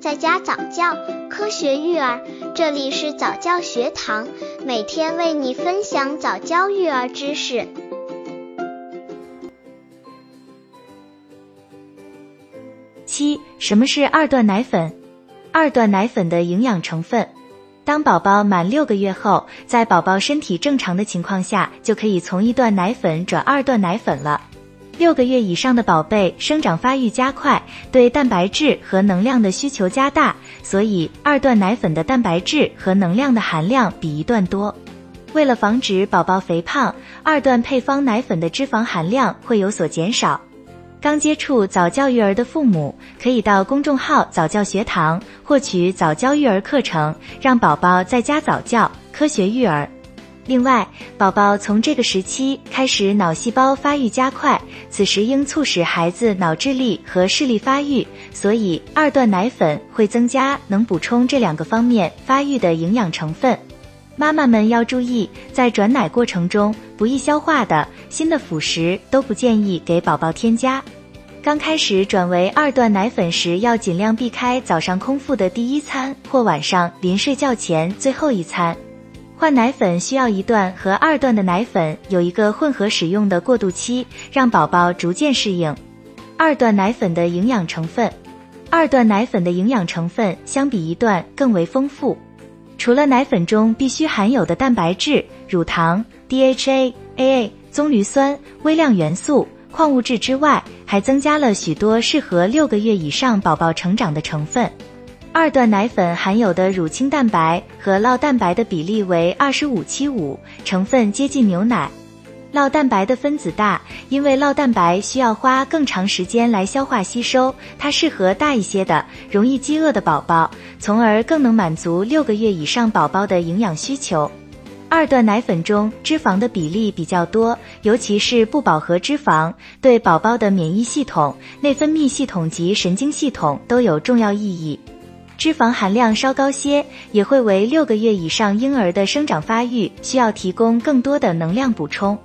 在家早教，科学育儿，这里是早教学堂，每天为你分享早教育儿知识。七，什么是二段奶粉？二段奶粉的营养成分。当宝宝满六个月后，在宝宝身体正常的情况下，就可以从一段奶粉转二段奶粉了。六个月以上的宝贝生长发育加快，对蛋白质和能量的需求加大，所以二段奶粉的蛋白质和能量的含量比一段多。为了防止宝宝肥胖，二段配方奶粉的脂肪含量会有所减少。刚接触早教育儿的父母，可以到公众号早教学堂获取早教育儿课程，让宝宝在家早教，科学育儿。另外，宝宝从这个时期开始脑细胞发育加快，此时应促使孩子脑智力和视力发育，所以二段奶粉会增加能补充这两个方面发育的营养成分。妈妈们要注意，在转奶过程中，不易消化的新的辅食都不建议给宝宝添加。刚开始转为二段奶粉时，要尽量避开早上空腹的第一餐或晚上临睡觉前最后一餐。换奶粉需要一段和二段的奶粉有一个混合使用的过渡期，让宝宝逐渐适应。二段奶粉的营养成分，二段奶粉的营养成分相比一段更为丰富。除了奶粉中必须含有的蛋白质、乳糖、DHA、AA、棕榈酸、微量元素、矿物质之外，还增加了许多适合六个月以上宝宝成长的成分。二段奶粉含有的乳清蛋白和酪蛋白的比例为二十五七五，成分接近牛奶。酪蛋白的分子大，因为酪蛋白需要花更长时间来消化吸收，它适合大一些的、容易饥饿的宝宝，从而更能满足六个月以上宝宝的营养需求。二段奶粉中脂肪的比例比较多，尤其是不饱和脂肪，对宝宝的免疫系统、内分泌系统及神经系统都有重要意义。脂肪含量稍高些，也会为六个月以上婴儿的生长发育需要提供更多的能量补充。